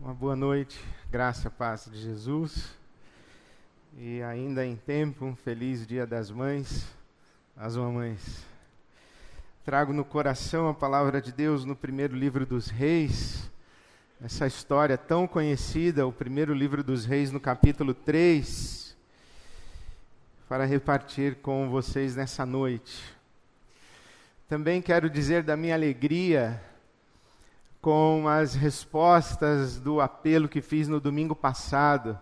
Uma boa noite, graça paz de Jesus. E ainda em tempo, um feliz Dia das Mães, às mamães. Trago no coração a palavra de Deus no primeiro livro dos Reis, essa história tão conhecida, o primeiro livro dos Reis, no capítulo 3, para repartir com vocês nessa noite. Também quero dizer da minha alegria com as respostas do apelo que fiz no domingo passado.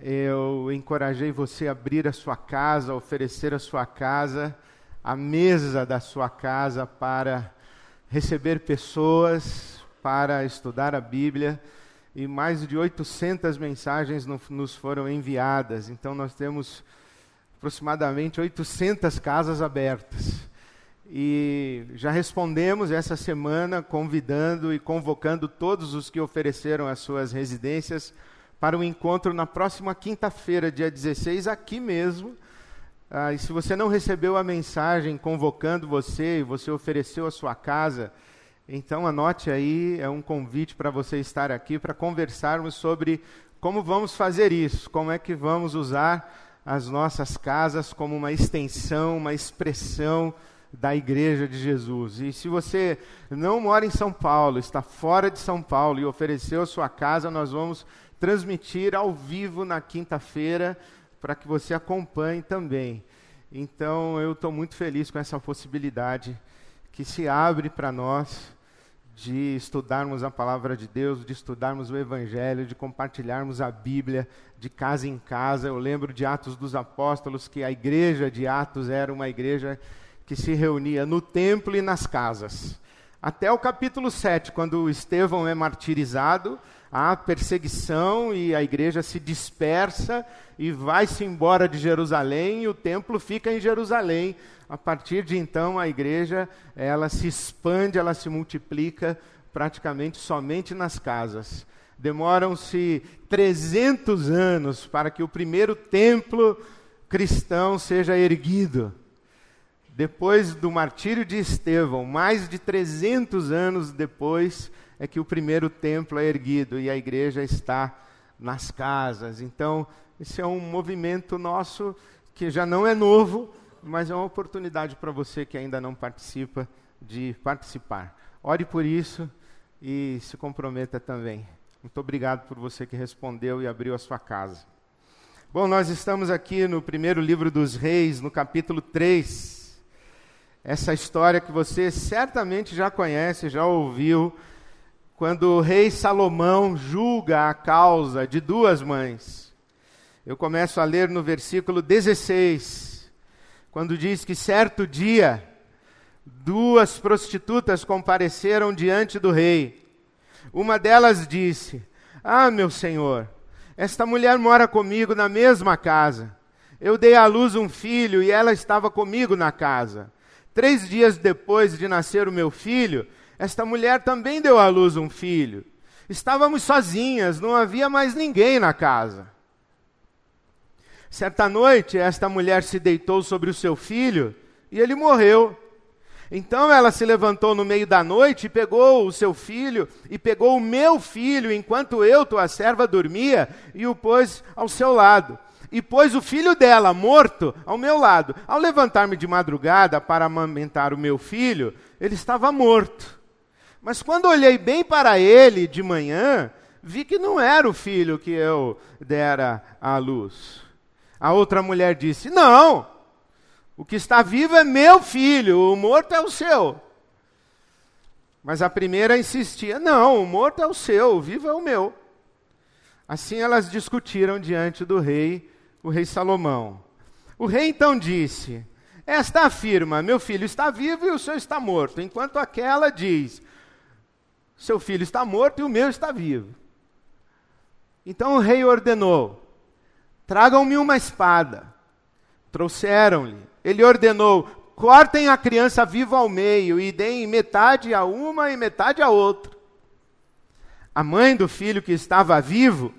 Eu encorajei você a abrir a sua casa, oferecer a sua casa, a mesa da sua casa para receber pessoas, para estudar a Bíblia. E mais de 800 mensagens nos foram enviadas. Então nós temos aproximadamente 800 casas abertas. E já respondemos essa semana, convidando e convocando todos os que ofereceram as suas residências para o encontro na próxima quinta-feira, dia 16, aqui mesmo. Ah, e se você não recebeu a mensagem convocando você e você ofereceu a sua casa, então anote aí, é um convite para você estar aqui para conversarmos sobre como vamos fazer isso, como é que vamos usar as nossas casas como uma extensão, uma expressão da Igreja de Jesus. E se você não mora em São Paulo, está fora de São Paulo e ofereceu a sua casa, nós vamos transmitir ao vivo na quinta-feira para que você acompanhe também. Então eu estou muito feliz com essa possibilidade que se abre para nós de estudarmos a palavra de Deus, de estudarmos o Evangelho, de compartilharmos a Bíblia de casa em casa. Eu lembro de Atos dos Apóstolos, que a igreja de Atos era uma igreja que se reunia no templo e nas casas. Até o capítulo 7, quando Estevão é martirizado, há perseguição e a igreja se dispersa e vai-se embora de Jerusalém e o templo fica em Jerusalém. A partir de então, a igreja ela se expande, ela se multiplica praticamente somente nas casas. Demoram-se 300 anos para que o primeiro templo cristão seja erguido. Depois do martírio de Estevão, mais de 300 anos depois, é que o primeiro templo é erguido e a igreja está nas casas. Então, esse é um movimento nosso que já não é novo, mas é uma oportunidade para você que ainda não participa de participar. Ore por isso e se comprometa também. Muito obrigado por você que respondeu e abriu a sua casa. Bom, nós estamos aqui no primeiro livro dos Reis, no capítulo 3 essa história que você certamente já conhece, já ouviu, quando o rei Salomão julga a causa de duas mães. Eu começo a ler no versículo 16, quando diz que certo dia duas prostitutas compareceram diante do rei. Uma delas disse: Ah, meu senhor, esta mulher mora comigo na mesma casa. Eu dei à luz um filho e ela estava comigo na casa. Três dias depois de nascer o meu filho, esta mulher também deu à luz um filho. Estávamos sozinhas, não havia mais ninguém na casa. Certa noite, esta mulher se deitou sobre o seu filho e ele morreu. Então ela se levantou no meio da noite e pegou o seu filho e pegou o meu filho enquanto eu, tua serva, dormia e o pôs ao seu lado e pôs o filho dela, morto, ao meu lado. Ao levantar-me de madrugada para amamentar o meu filho, ele estava morto. Mas quando olhei bem para ele de manhã, vi que não era o filho que eu dera à luz. A outra mulher disse: Não, o que está vivo é meu filho, o morto é o seu. Mas a primeira insistia: Não, o morto é o seu, o vivo é o meu. Assim elas discutiram diante do rei o rei Salomão. O rei então disse: Esta afirma: Meu filho está vivo e o seu está morto, enquanto aquela diz: Seu filho está morto e o meu está vivo. Então o rei ordenou: Tragam-me uma espada. Trouxeram-lhe. Ele ordenou: Cortem a criança viva ao meio e deem metade a uma e metade a outra. A mãe do filho que estava vivo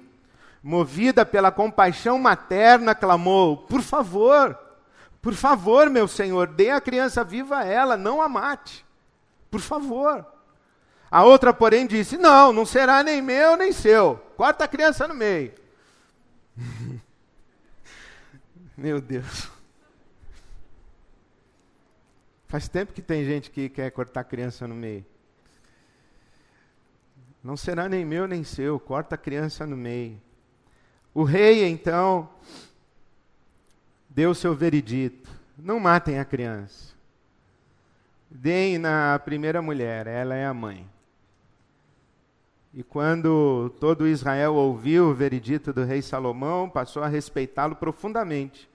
movida pela compaixão materna, clamou: Por favor, por favor, meu senhor, dê a criança viva a ela, não a mate. Por favor. A outra, porém, disse: Não, não será nem meu nem seu. Corta a criança no meio. Meu Deus. Faz tempo que tem gente que quer cortar a criança no meio. Não será nem meu nem seu, corta a criança no meio. O rei, então, deu seu veredito: não matem a criança. Deem na primeira mulher, ela é a mãe. E quando todo Israel ouviu o veredito do rei Salomão, passou a respeitá-lo profundamente,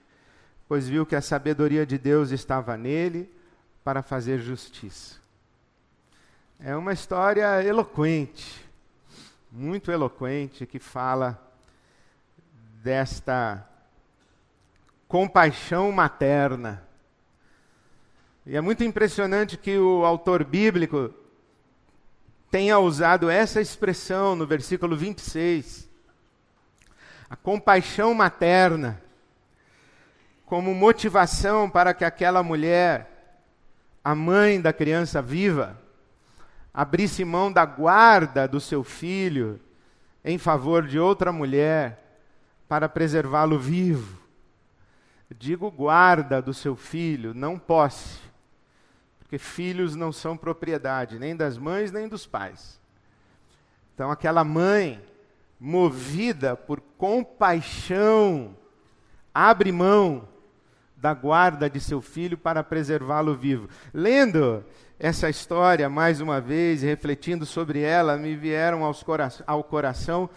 pois viu que a sabedoria de Deus estava nele para fazer justiça. É uma história eloquente, muito eloquente, que fala desta compaixão materna. E é muito impressionante que o autor bíblico tenha usado essa expressão no versículo 26. A compaixão materna como motivação para que aquela mulher, a mãe da criança viva, abrisse mão da guarda do seu filho em favor de outra mulher para preservá-lo vivo. Digo guarda do seu filho, não posse porque filhos não são propriedade nem das mães nem dos pais. Então, aquela mãe, movida por compaixão, abre mão da guarda de seu filho para preservá-lo vivo. Lendo essa história mais uma vez, refletindo sobre ela, me vieram cora ao coração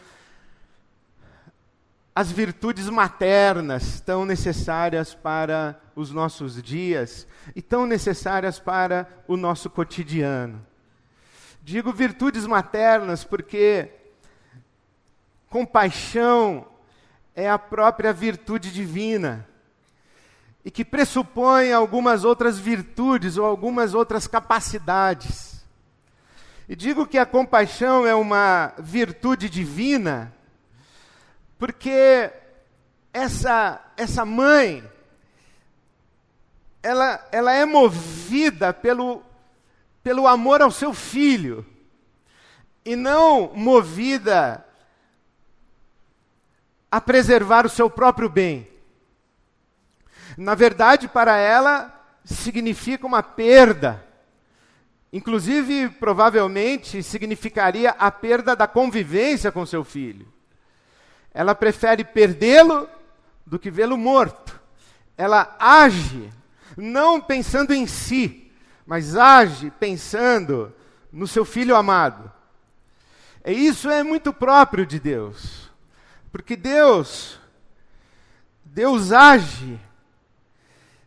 as virtudes maternas tão necessárias para os nossos dias e tão necessárias para o nosso cotidiano. Digo virtudes maternas porque compaixão é a própria virtude divina e que pressupõe algumas outras virtudes ou algumas outras capacidades. E digo que a compaixão é uma virtude divina porque essa, essa mãe, ela, ela é movida pelo, pelo amor ao seu filho, e não movida a preservar o seu próprio bem. Na verdade, para ela, significa uma perda. Inclusive, provavelmente, significaria a perda da convivência com seu filho. Ela prefere perdê-lo do que vê-lo morto. Ela age não pensando em si, mas age pensando no seu filho amado. E isso é muito próprio de Deus. Porque Deus Deus age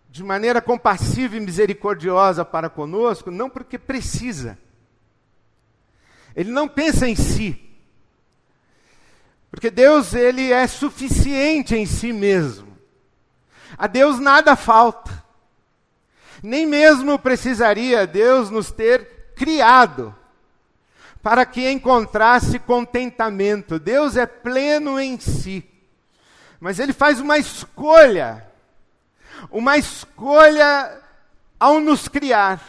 de maneira compassiva e misericordiosa para conosco, não porque precisa. Ele não pensa em si. Porque Deus, ele é suficiente em si mesmo. A Deus nada falta. Nem mesmo precisaria Deus nos ter criado para que encontrasse contentamento. Deus é pleno em si. Mas ele faz uma escolha. Uma escolha ao nos criar.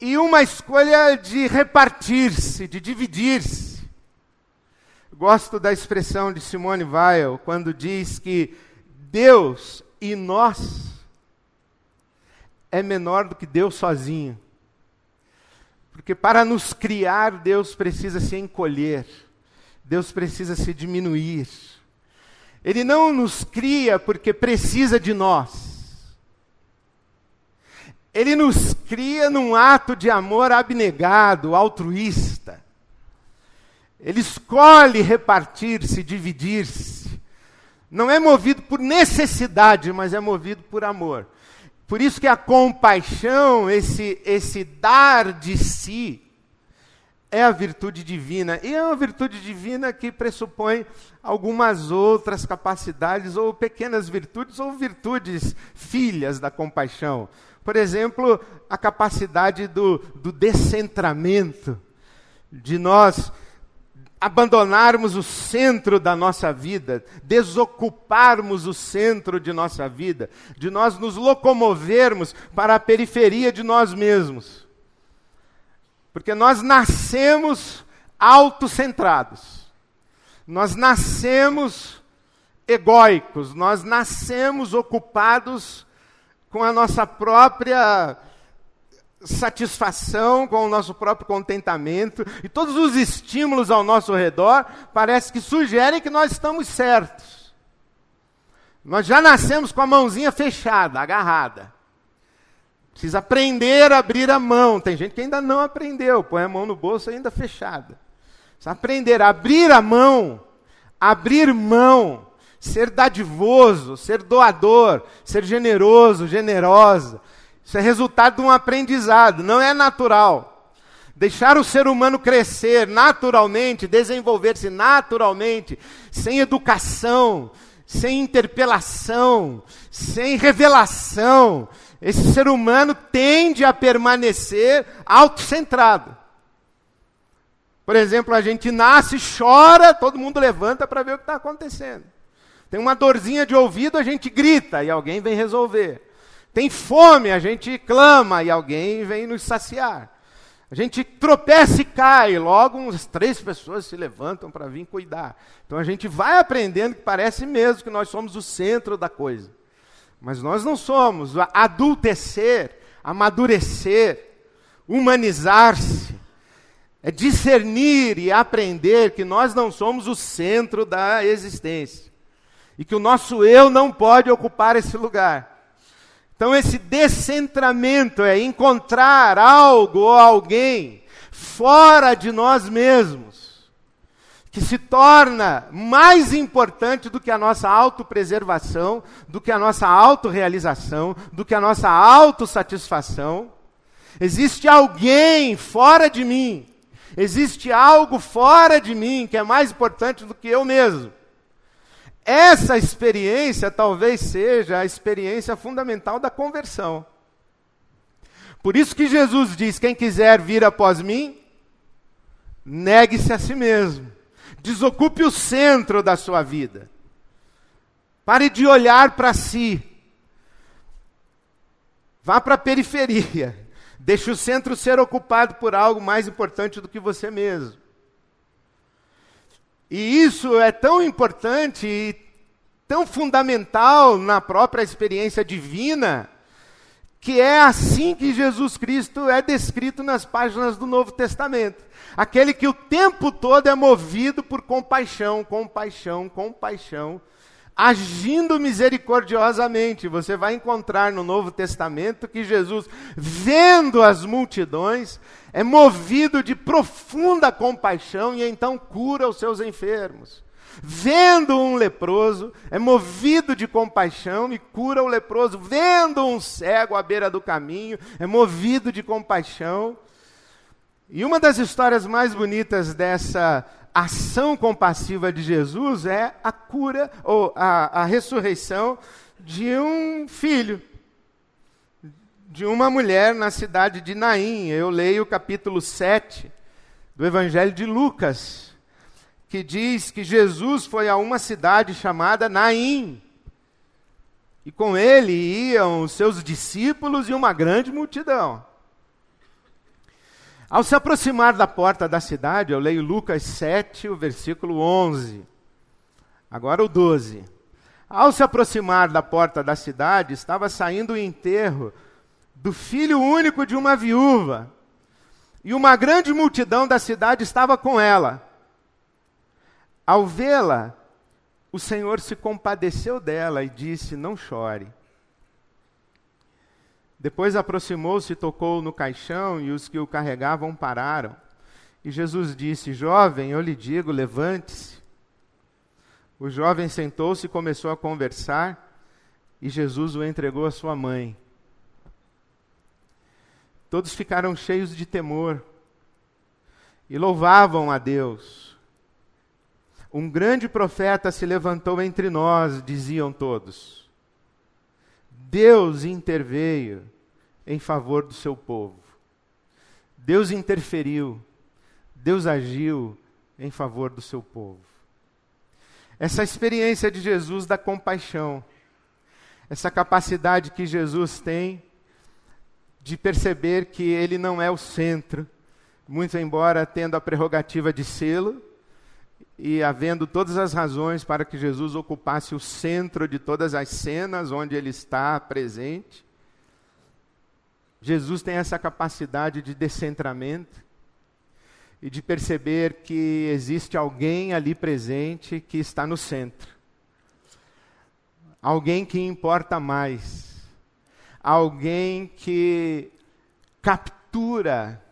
E uma escolha de repartir-se, de dividir-se. Gosto da expressão de Simone Weil quando diz que Deus e nós é menor do que Deus sozinho. Porque para nos criar, Deus precisa se encolher, Deus precisa se diminuir. Ele não nos cria porque precisa de nós. Ele nos cria num ato de amor abnegado, altruísta. Ele escolhe repartir-se, dividir-se. Não é movido por necessidade, mas é movido por amor. Por isso que a compaixão, esse, esse dar de si, é a virtude divina. E é uma virtude divina que pressupõe algumas outras capacidades, ou pequenas virtudes, ou virtudes filhas da compaixão. Por exemplo, a capacidade do, do descentramento, de nós abandonarmos o centro da nossa vida, desocuparmos o centro de nossa vida, de nós nos locomovermos para a periferia de nós mesmos. Porque nós nascemos autocentrados. Nós nascemos egóicos, nós nascemos ocupados com a nossa própria satisfação, com o nosso próprio contentamento, e todos os estímulos ao nosso redor parece que sugerem que nós estamos certos. Nós já nascemos com a mãozinha fechada, agarrada. Precisa aprender a abrir a mão. Tem gente que ainda não aprendeu, põe a mão no bolso ainda fechada. Precisa aprender a abrir a mão, abrir mão, ser dadivoso, ser doador, ser generoso, generosa. Isso é resultado de um aprendizado, não é natural. Deixar o ser humano crescer naturalmente, desenvolver-se naturalmente, sem educação, sem interpelação, sem revelação, esse ser humano tende a permanecer autocentrado. Por exemplo, a gente nasce, chora, todo mundo levanta para ver o que está acontecendo. Tem uma dorzinha de ouvido, a gente grita e alguém vem resolver. Tem fome, a gente clama e alguém vem nos saciar. A gente tropeça e cai, logo umas três pessoas se levantam para vir cuidar. Então a gente vai aprendendo que parece mesmo que nós somos o centro da coisa. Mas nós não somos. Adultecer, amadurecer, humanizar-se, é discernir e aprender que nós não somos o centro da existência. E que o nosso eu não pode ocupar esse lugar. Então, esse descentramento é encontrar algo ou alguém fora de nós mesmos, que se torna mais importante do que a nossa autopreservação, do que a nossa autorrealização, do que a nossa autossatisfação. Existe alguém fora de mim, existe algo fora de mim que é mais importante do que eu mesmo. Essa experiência talvez seja a experiência fundamental da conversão. Por isso que Jesus diz: quem quiser vir após mim, negue-se a si mesmo. Desocupe o centro da sua vida. Pare de olhar para si. Vá para a periferia. Deixe o centro ser ocupado por algo mais importante do que você mesmo. E isso é tão importante e tão fundamental na própria experiência divina, que é assim que Jesus Cristo é descrito nas páginas do Novo Testamento. Aquele que o tempo todo é movido por compaixão, compaixão, compaixão, agindo misericordiosamente. Você vai encontrar no Novo Testamento que Jesus, vendo as multidões, é movido de profunda compaixão e então cura os seus enfermos. Vendo um leproso, é movido de compaixão e cura o leproso. Vendo um cego à beira do caminho, é movido de compaixão. E uma das histórias mais bonitas dessa ação compassiva de Jesus é a cura ou a, a ressurreição de um filho, de uma mulher na cidade de Naim. Eu leio o capítulo 7 do Evangelho de Lucas, que diz que Jesus foi a uma cidade chamada Naim. E com ele iam os seus discípulos e uma grande multidão. Ao se aproximar da porta da cidade, eu leio Lucas 7, o versículo 11. Agora o 12. Ao se aproximar da porta da cidade, estava saindo o enterro do filho único de uma viúva. E uma grande multidão da cidade estava com ela. Ao vê-la, o Senhor se compadeceu dela e disse: Não chore. Depois aproximou-se tocou no caixão, e os que o carregavam pararam. E Jesus disse: Jovem, eu lhe digo, levante-se. O jovem sentou-se e começou a conversar, e Jesus o entregou à sua mãe. Todos ficaram cheios de temor e louvavam a Deus. Um grande profeta se levantou entre nós, diziam todos. Deus interveio em favor do seu povo. Deus interferiu, Deus agiu em favor do seu povo. Essa experiência de Jesus da compaixão, essa capacidade que Jesus tem de perceber que ele não é o centro, muito embora tendo a prerrogativa de sê-lo, e havendo todas as razões para que Jesus ocupasse o centro de todas as cenas onde ele está presente, Jesus tem essa capacidade de descentramento e de perceber que existe alguém ali presente que está no centro. Alguém que importa mais. Alguém que captura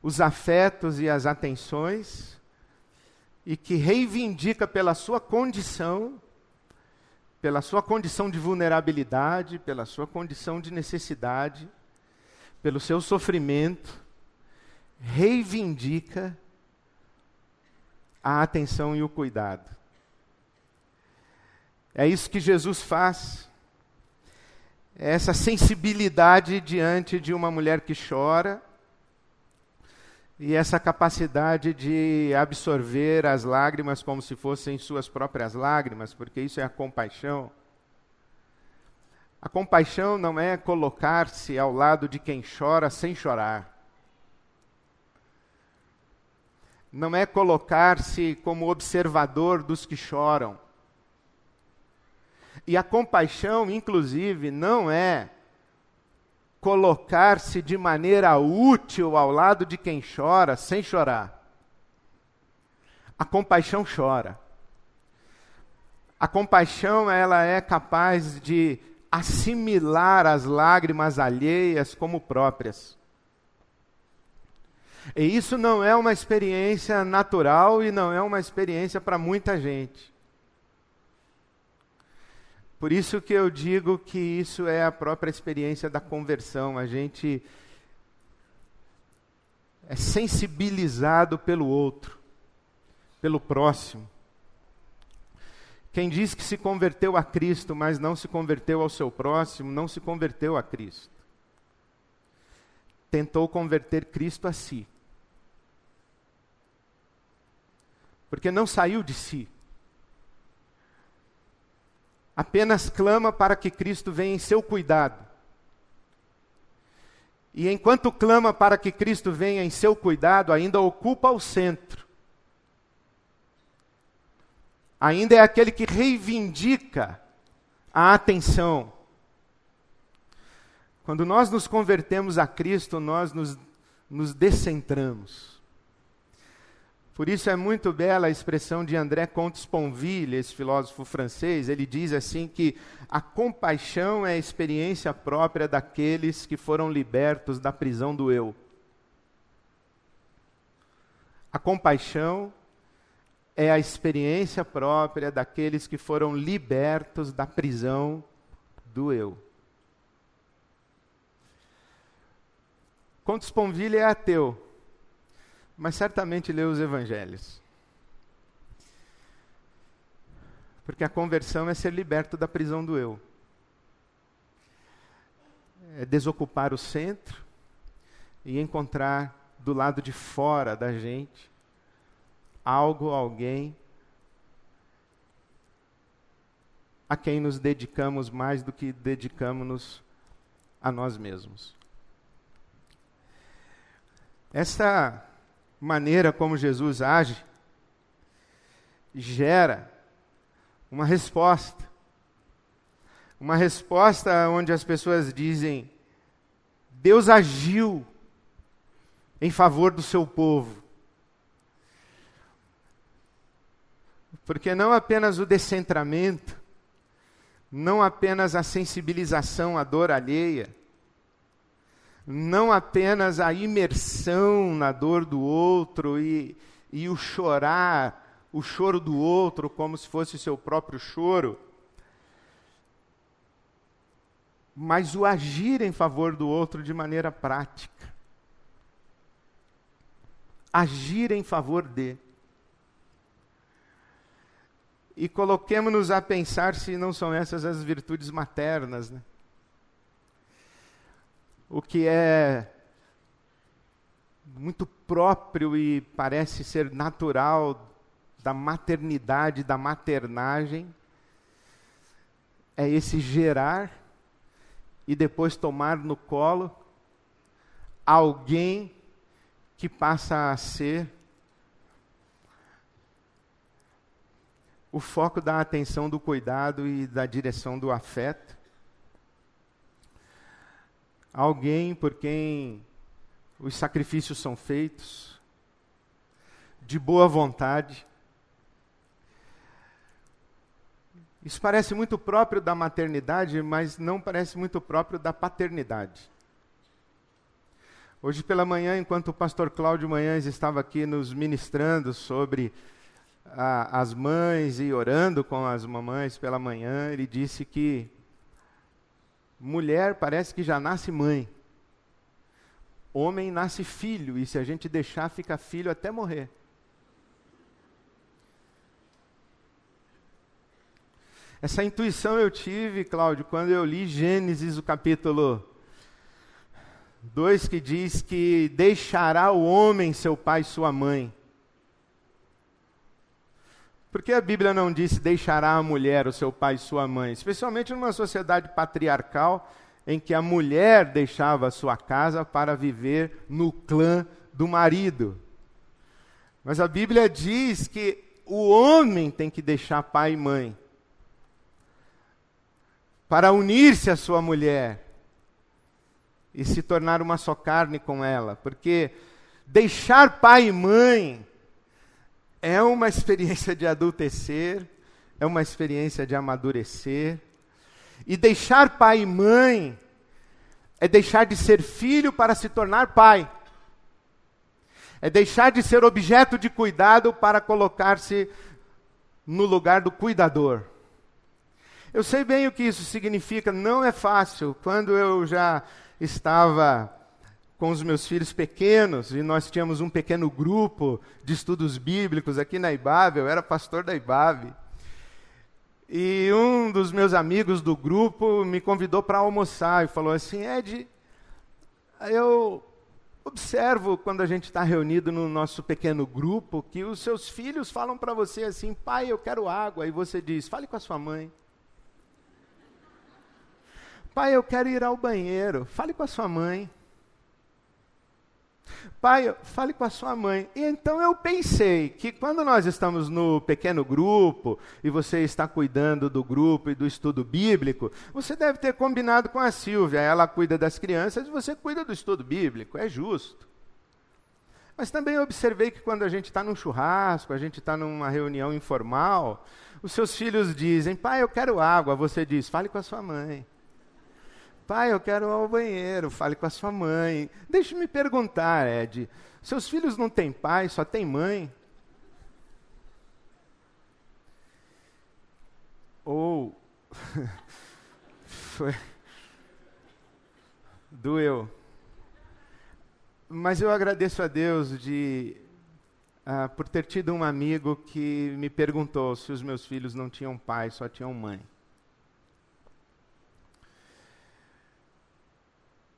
os afetos e as atenções e que reivindica pela sua condição, pela sua condição de vulnerabilidade, pela sua condição de necessidade, pelo seu sofrimento, reivindica a atenção e o cuidado. É isso que Jesus faz. É essa sensibilidade diante de uma mulher que chora e essa capacidade de absorver as lágrimas como se fossem suas próprias lágrimas, porque isso é a compaixão. A compaixão não é colocar-se ao lado de quem chora sem chorar. Não é colocar-se como observador dos que choram. E a compaixão, inclusive, não é colocar-se de maneira útil ao lado de quem chora, sem chorar. A compaixão chora. A compaixão, ela é capaz de assimilar as lágrimas alheias como próprias. E isso não é uma experiência natural e não é uma experiência para muita gente. Por isso que eu digo que isso é a própria experiência da conversão. A gente é sensibilizado pelo outro, pelo próximo. Quem diz que se converteu a Cristo, mas não se converteu ao seu próximo, não se converteu a Cristo. Tentou converter Cristo a si. Porque não saiu de si apenas clama para que Cristo venha em seu cuidado. E enquanto clama para que Cristo venha em seu cuidado, ainda ocupa o centro. Ainda é aquele que reivindica a atenção. Quando nós nos convertemos a Cristo, nós nos, nos descentramos. Por isso é muito bela a expressão de André Comte-Sponville, esse filósofo francês. Ele diz assim que a compaixão é a experiência própria daqueles que foram libertos da prisão do eu. A compaixão é a experiência própria daqueles que foram libertos da prisão do eu. Comte Sponville é ateu mas certamente leu os evangelhos. Porque a conversão é ser liberto da prisão do eu. É desocupar o centro e encontrar do lado de fora da gente algo, alguém a quem nos dedicamos mais do que dedicamos-nos a nós mesmos. Esta maneira como Jesus age gera uma resposta. Uma resposta onde as pessoas dizem: Deus agiu em favor do seu povo. Porque não apenas o descentramento, não apenas a sensibilização à dor alheia, não apenas a imersão na dor do outro e, e o chorar, o choro do outro como se fosse o seu próprio choro, mas o agir em favor do outro de maneira prática. Agir em favor de. E coloquemos-nos a pensar se não são essas as virtudes maternas, né? o que é muito próprio e parece ser natural da maternidade, da maternagem, é esse gerar e depois tomar no colo alguém que passa a ser o foco da atenção, do cuidado e da direção do afeto. Alguém por quem os sacrifícios são feitos, de boa vontade. Isso parece muito próprio da maternidade, mas não parece muito próprio da paternidade. Hoje pela manhã, enquanto o pastor Cláudio Manhães estava aqui nos ministrando sobre a, as mães e orando com as mamães pela manhã, ele disse que mulher parece que já nasce mãe. Homem nasce filho, e se a gente deixar, fica filho até morrer. Essa intuição eu tive, Cláudio, quando eu li Gênesis, o capítulo 2, que diz que deixará o homem seu pai e sua mãe. Por que a Bíblia não disse deixará a mulher o seu pai e sua mãe? Especialmente numa sociedade patriarcal, em que a mulher deixava a sua casa para viver no clã do marido. Mas a Bíblia diz que o homem tem que deixar pai e mãe para unir-se à sua mulher e se tornar uma só carne com ela, porque deixar pai e mãe é uma experiência de adultecer, é uma experiência de amadurecer, e deixar pai e mãe é deixar de ser filho para se tornar pai. É deixar de ser objeto de cuidado para colocar-se no lugar do cuidador. Eu sei bem o que isso significa, não é fácil. Quando eu já estava com os meus filhos pequenos e nós tínhamos um pequeno grupo de estudos bíblicos aqui na IBAB, eu era pastor da IBAB. E um dos meus amigos do grupo me convidou para almoçar e falou assim: Ed, eu observo quando a gente está reunido no nosso pequeno grupo que os seus filhos falam para você assim: pai, eu quero água. E você diz: fale com a sua mãe. Pai, eu quero ir ao banheiro. Fale com a sua mãe. Pai, fale com a sua mãe. E então eu pensei que quando nós estamos no pequeno grupo e você está cuidando do grupo e do estudo bíblico, você deve ter combinado com a Silvia. Ela cuida das crianças e você cuida do estudo bíblico. É justo. Mas também observei que quando a gente está num churrasco, a gente está numa reunião informal, os seus filhos dizem: Pai, eu quero água. Você diz: Fale com a sua mãe. Pai, eu quero ir ao banheiro, fale com a sua mãe. Deixe-me perguntar, Ed, seus filhos não têm pai, só têm mãe? Ou foi doeu. Mas eu agradeço a Deus de uh, por ter tido um amigo que me perguntou se os meus filhos não tinham pai, só tinham mãe.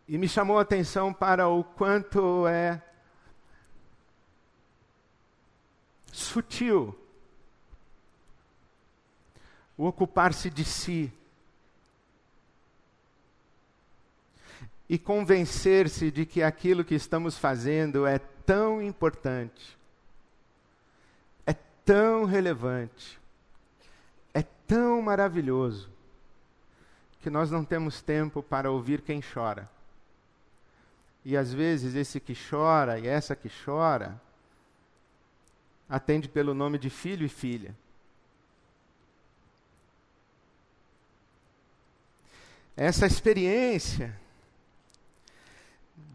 E me chamou a atenção para o quanto é sutil o ocupar-se de si e convencer-se de que aquilo que estamos fazendo é tão importante, é tão relevante, é tão maravilhoso, que nós não temos tempo para ouvir quem chora. E às vezes esse que chora e essa que chora atende pelo nome de filho e filha. Essa experiência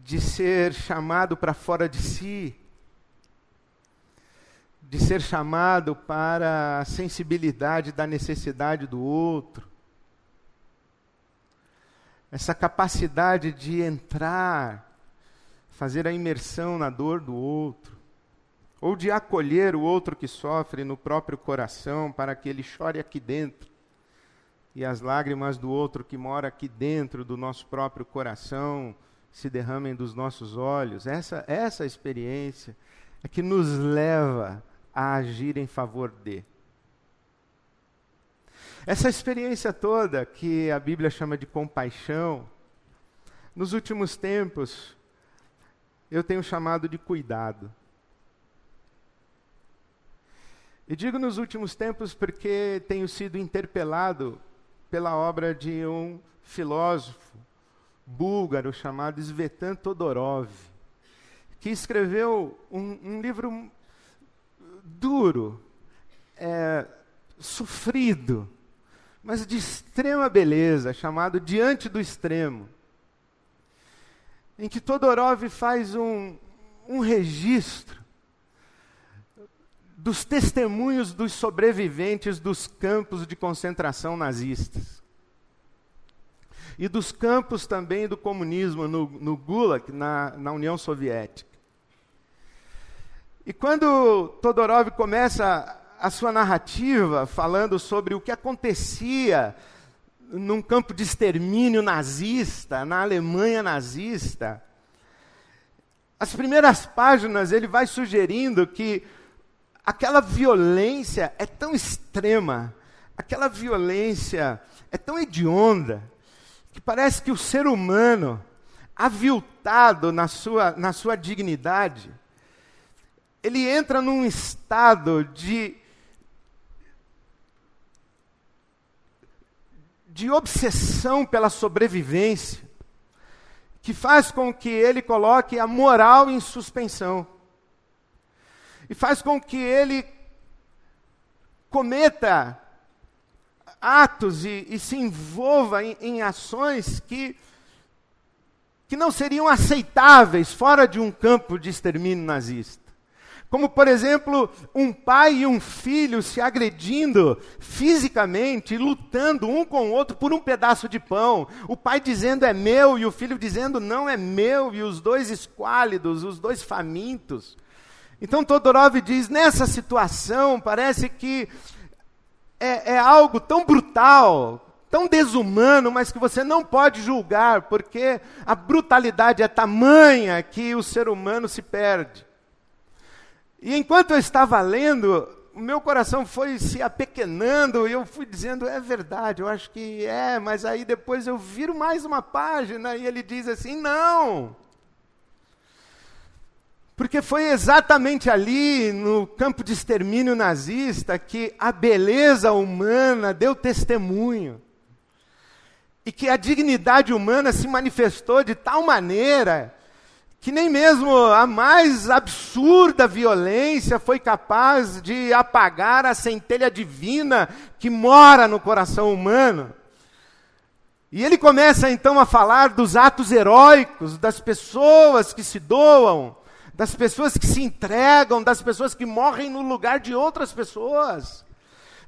de ser chamado para fora de si, de ser chamado para a sensibilidade da necessidade do outro, essa capacidade de entrar fazer a imersão na dor do outro, ou de acolher o outro que sofre no próprio coração para que ele chore aqui dentro, e as lágrimas do outro que mora aqui dentro do nosso próprio coração se derramem dos nossos olhos. Essa essa experiência é que nos leva a agir em favor de. Essa experiência toda que a Bíblia chama de compaixão, nos últimos tempos, eu tenho chamado de cuidado. E digo nos últimos tempos porque tenho sido interpelado pela obra de um filósofo búlgaro chamado Svetan Todorov, que escreveu um, um livro duro, é, sofrido, mas de extrema beleza, chamado Diante do Extremo, em que Todorov faz um, um registro dos testemunhos dos sobreviventes dos campos de concentração nazistas. E dos campos também do comunismo no, no Gulag, na, na União Soviética. E quando Todorov começa a sua narrativa falando sobre o que acontecia num campo de extermínio nazista, na Alemanha nazista, as primeiras páginas ele vai sugerindo que aquela violência é tão extrema, aquela violência é tão hedionda, que parece que o ser humano, aviltado na sua, na sua dignidade, ele entra num estado de, de obsessão pela sobrevivência, que faz com que ele coloque a moral em suspensão e faz com que ele cometa atos e, e se envolva em, em ações que, que não seriam aceitáveis fora de um campo de extermínio nazista. Como, por exemplo, um pai e um filho se agredindo fisicamente, lutando um com o outro por um pedaço de pão. O pai dizendo é meu e o filho dizendo não é meu, e os dois esquálidos, os dois famintos. Então Todorov diz: nessa situação, parece que é, é algo tão brutal, tão desumano, mas que você não pode julgar, porque a brutalidade é tamanha que o ser humano se perde. E enquanto eu estava lendo, o meu coração foi se apequenando e eu fui dizendo, é verdade, eu acho que é, mas aí depois eu viro mais uma página e ele diz assim: não. Porque foi exatamente ali, no campo de extermínio nazista, que a beleza humana deu testemunho. E que a dignidade humana se manifestou de tal maneira que nem mesmo a mais absurda violência foi capaz de apagar a centelha divina que mora no coração humano. E ele começa então a falar dos atos heróicos, das pessoas que se doam, das pessoas que se entregam, das pessoas que morrem no lugar de outras pessoas,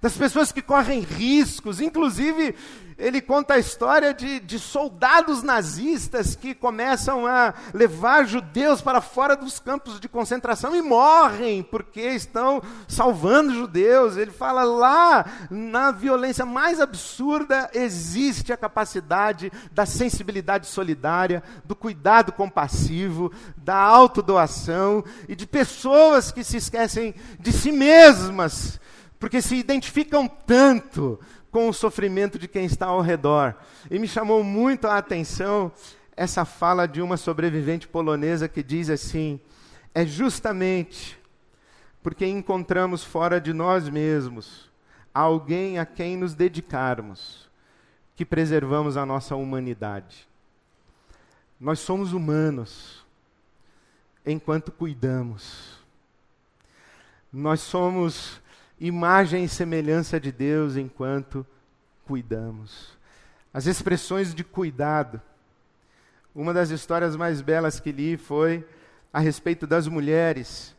das pessoas que correm riscos. Inclusive, ele conta a história de, de, soldados nazistas que começam a levar judeus para fora dos campos de concentração e morrem porque estão salvando judeus. Ele fala lá, na violência mais absurda, existe a capacidade da sensibilidade solidária, do cuidado compassivo, da autodoação e de pessoas que se esquecem de si mesmas porque se identificam tanto com o sofrimento de quem está ao redor. E me chamou muito a atenção essa fala de uma sobrevivente polonesa que diz assim: é justamente porque encontramos fora de nós mesmos alguém a quem nos dedicarmos que preservamos a nossa humanidade. Nós somos humanos enquanto cuidamos. Nós somos imagem e semelhança de Deus enquanto cuidamos. As expressões de cuidado. Uma das histórias mais belas que li foi a respeito das mulheres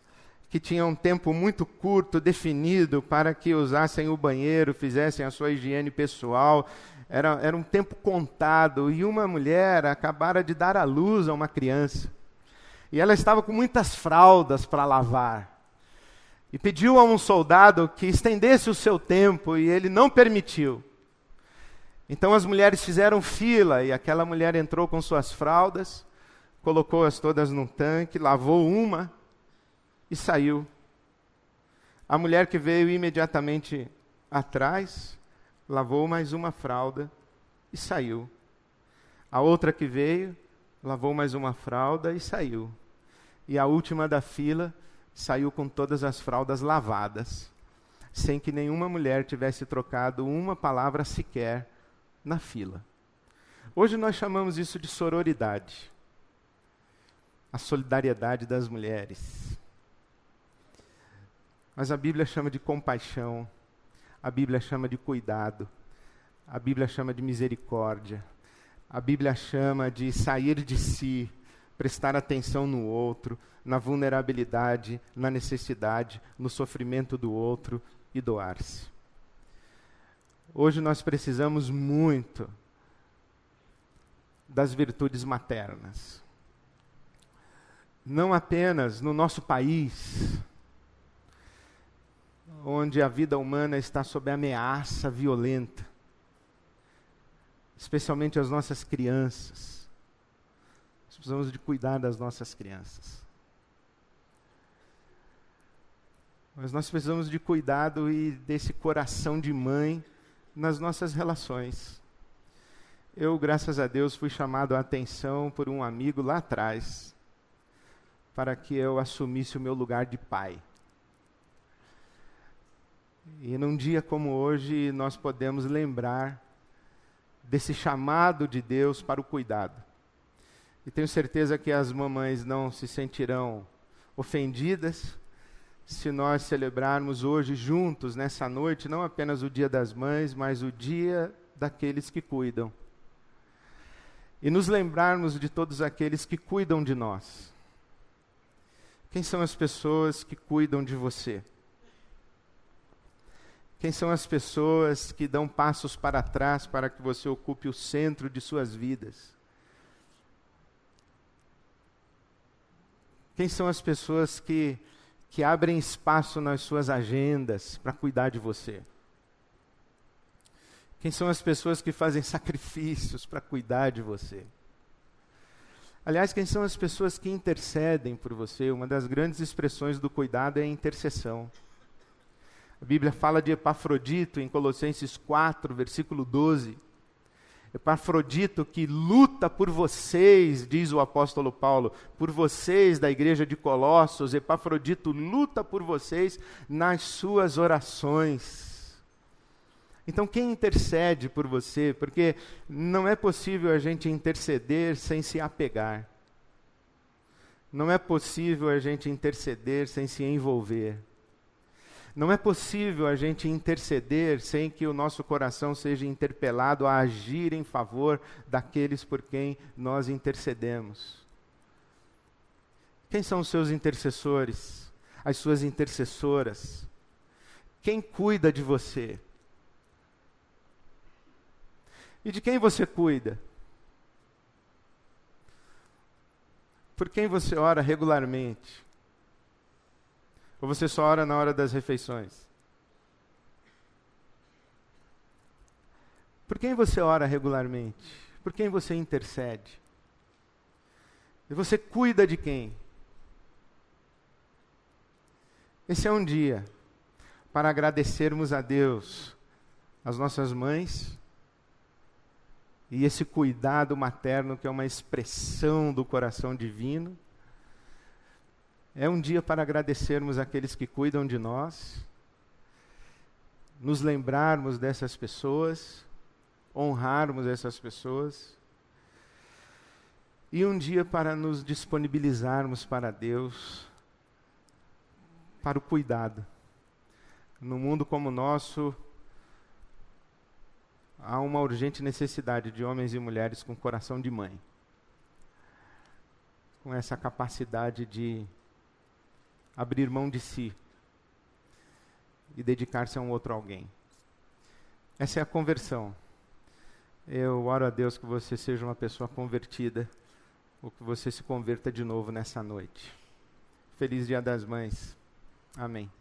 que tinham um tempo muito curto definido para que usassem o banheiro, fizessem a sua higiene pessoal. Era, era um tempo contado. E uma mulher acabara de dar à luz a uma criança. E ela estava com muitas fraldas para lavar e pediu a um soldado que estendesse o seu tempo e ele não permitiu. Então as mulheres fizeram fila e aquela mulher entrou com suas fraldas, colocou-as todas num tanque, lavou uma e saiu. A mulher que veio imediatamente atrás, lavou mais uma fralda e saiu. A outra que veio, lavou mais uma fralda e saiu. e a última da fila saiu com todas as fraldas lavadas, sem que nenhuma mulher tivesse trocado uma palavra sequer na fila. Hoje nós chamamos isso de sororidade. A solidariedade das mulheres. Mas a Bíblia chama de compaixão, a Bíblia chama de cuidado, a Bíblia chama de misericórdia, a Bíblia chama de sair de si, prestar atenção no outro, na vulnerabilidade, na necessidade, no sofrimento do outro e doar-se. Hoje nós precisamos muito das virtudes maternas. Não apenas no nosso país, onde a vida humana está sob ameaça violenta, especialmente as nossas crianças. Precisamos de cuidar das nossas crianças. Mas nós precisamos de cuidado e desse coração de mãe nas nossas relações. Eu, graças a Deus, fui chamado a atenção por um amigo lá atrás, para que eu assumisse o meu lugar de pai. E num dia como hoje, nós podemos lembrar desse chamado de Deus para o cuidado. E tenho certeza que as mamães não se sentirão ofendidas se nós celebrarmos hoje juntos, nessa noite, não apenas o Dia das Mães, mas o Dia daqueles que cuidam. E nos lembrarmos de todos aqueles que cuidam de nós. Quem são as pessoas que cuidam de você? Quem são as pessoas que dão passos para trás para que você ocupe o centro de suas vidas? Quem são as pessoas que que abrem espaço nas suas agendas para cuidar de você? Quem são as pessoas que fazem sacrifícios para cuidar de você? Aliás, quem são as pessoas que intercedem por você? Uma das grandes expressões do cuidado é a intercessão. A Bíblia fala de Epafrodito em Colossenses 4, versículo 12. Epafrodito que luta por vocês, diz o apóstolo Paulo, por vocês da igreja de Colossos, Epafrodito luta por vocês nas suas orações. Então, quem intercede por você? Porque não é possível a gente interceder sem se apegar. Não é possível a gente interceder sem se envolver. Não é possível a gente interceder sem que o nosso coração seja interpelado a agir em favor daqueles por quem nós intercedemos. Quem são os seus intercessores? As suas intercessoras? Quem cuida de você? E de quem você cuida? Por quem você ora regularmente? Ou você só ora na hora das refeições? Por quem você ora regularmente? Por quem você intercede? E você cuida de quem? Esse é um dia para agradecermos a Deus, as nossas mães, e esse cuidado materno que é uma expressão do coração divino, é um dia para agradecermos aqueles que cuidam de nós, nos lembrarmos dessas pessoas, honrarmos essas pessoas, e um dia para nos disponibilizarmos para Deus, para o cuidado. No mundo como o nosso, há uma urgente necessidade de homens e mulheres com coração de mãe, com essa capacidade de abrir mão de si e dedicar-se a um outro alguém. Essa é a conversão. Eu oro a Deus que você seja uma pessoa convertida, ou que você se converta de novo nessa noite. Feliz Dia das Mães. Amém.